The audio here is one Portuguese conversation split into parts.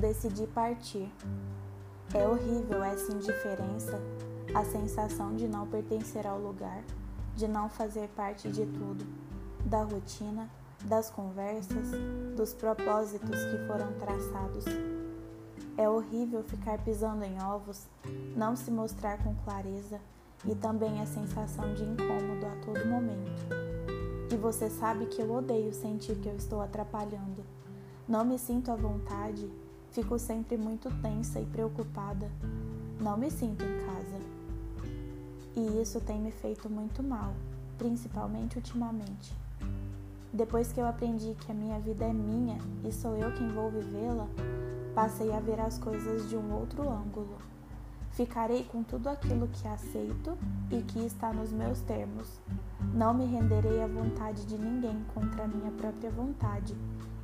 Decidi partir. É horrível essa indiferença, a sensação de não pertencer ao lugar, de não fazer parte de tudo, da rotina, das conversas, dos propósitos que foram traçados. É horrível ficar pisando em ovos, não se mostrar com clareza e também a sensação de incômodo a todo momento. E você sabe que eu odeio sentir que eu estou atrapalhando. Não me sinto à vontade, fico sempre muito tensa e preocupada. Não me sinto em casa. E isso tem me feito muito mal, principalmente ultimamente. Depois que eu aprendi que a minha vida é minha e sou eu quem vou vivê-la, passei a ver as coisas de um outro ângulo. Ficarei com tudo aquilo que aceito e que está nos meus termos. Não me renderei à vontade de ninguém contra a minha própria vontade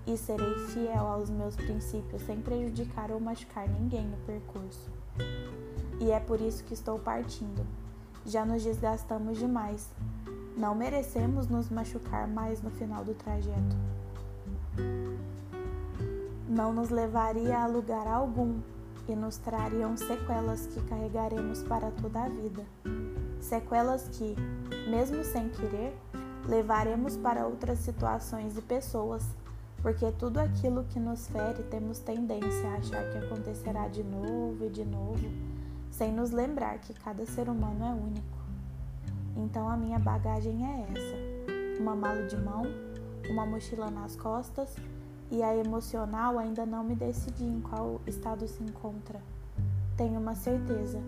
e serei fiel aos meus princípios sem prejudicar ou machucar ninguém no percurso. E é por isso que estou partindo. Já nos desgastamos demais, não merecemos nos machucar mais no final do trajeto. Não nos levaria a lugar algum e nos trariam sequelas que carregaremos para toda a vida. Sequelas que, mesmo sem querer, levaremos para outras situações e pessoas, porque tudo aquilo que nos fere temos tendência a achar que acontecerá de novo e de novo, sem nos lembrar que cada ser humano é único. Então a minha bagagem é essa: uma mala de mão, uma mochila nas costas e a emocional ainda não me decidi em qual estado se encontra. Tenho uma certeza: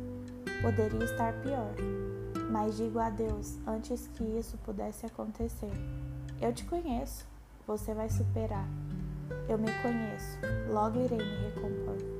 poderia estar pior. Mas digo a Deus antes que isso pudesse acontecer. Eu te conheço, você vai superar. Eu me conheço, logo irei me recompor.